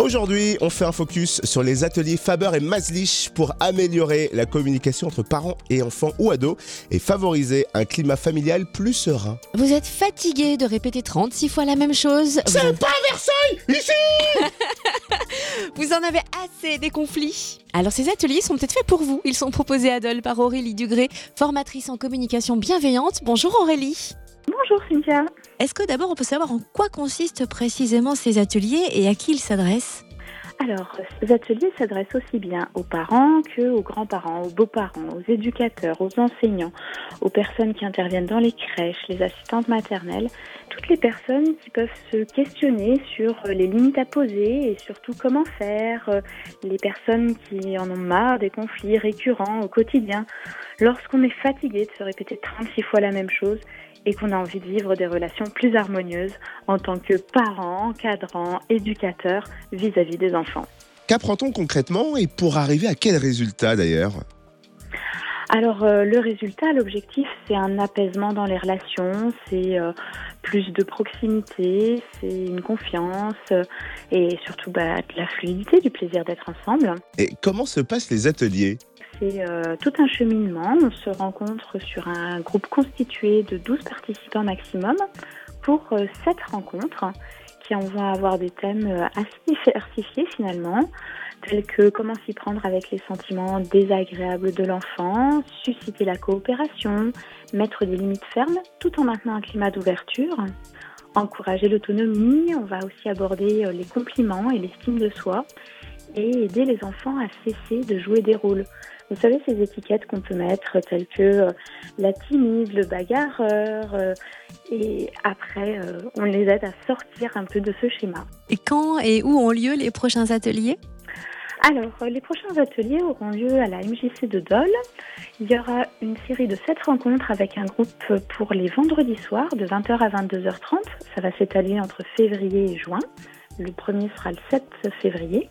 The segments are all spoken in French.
Aujourd'hui, on fait un focus sur les ateliers Faber et Maslich pour améliorer la communication entre parents et enfants ou ados et favoriser un climat familial plus serein. Vous êtes fatigué de répéter 36 fois la même chose. Vous, C'est pas Versailles ici vous en avez assez des conflits. Alors ces ateliers sont peut-être faits pour vous. Ils sont proposés à Dole par Aurélie Dugré, formatrice en communication bienveillante. Bonjour Aurélie. Bonjour Cynthia. Est-ce que d'abord on peut savoir en quoi consistent précisément ces ateliers et à qui ils s'adressent? Alors, ces ateliers s'adressent aussi bien aux parents que aux grands-parents, aux beaux-parents, aux éducateurs, aux enseignants, aux personnes qui interviennent dans les crèches, les assistantes maternelles, toutes les personnes qui peuvent se questionner sur les limites à poser et surtout comment faire, euh, les personnes qui en ont marre des conflits récurrents au quotidien, lorsqu'on est fatigué de se répéter 36 fois la même chose et qu'on a envie de vivre des relations plus harmonieuses en tant que parents, encadrants, éducateurs vis-à-vis des enfants. Qu'apprend-on concrètement et pour arriver à quel résultat d'ailleurs? Alors euh, le résultat, l'objectif, c'est un apaisement dans les relations, c'est euh, plus de proximité, c'est une confiance et surtout bah, de la fluidité, du plaisir d'être ensemble. Et comment se passent les ateliers? C'est euh, tout un cheminement. On se rencontre sur un groupe constitué de 12 participants maximum pour euh, 7 rencontres qui on va avoir des thèmes euh, assez diversifiés finalement, tels que comment s'y prendre avec les sentiments désagréables de l'enfant, susciter la coopération, mettre des limites fermes tout en maintenant un climat d'ouverture, encourager l'autonomie, on va aussi aborder euh, les compliments et l'estime de soi et aider les enfants à cesser de jouer des rôles. Vous savez, ces étiquettes qu'on peut mettre telles que euh, la timide, le bagarreur, euh, et après, on les aide à sortir un peu de ce schéma. Et quand et où ont lieu les prochains ateliers? Alors, euh, les prochains ateliers auront lieu à la MJC de Dole. Il y aura une série de sept rencontres avec un groupe pour les vendredis soirs de 20h à 22h30. Ça va s'étaler entre février et juin. Le premier sera le 7 février.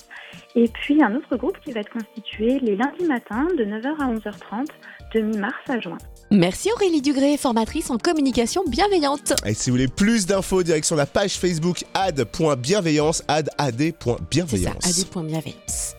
Et puis un autre groupe qui va être constitué les lundis matins de 9h à 11h30 de mi-mars à juin. Merci Aurélie Dugré, formatrice en communication bienveillante. Et si vous voulez plus d'infos, direction la page Facebook ad.bienveillance, ad C'est ça, ad.bienveillance. ad.bienveillance.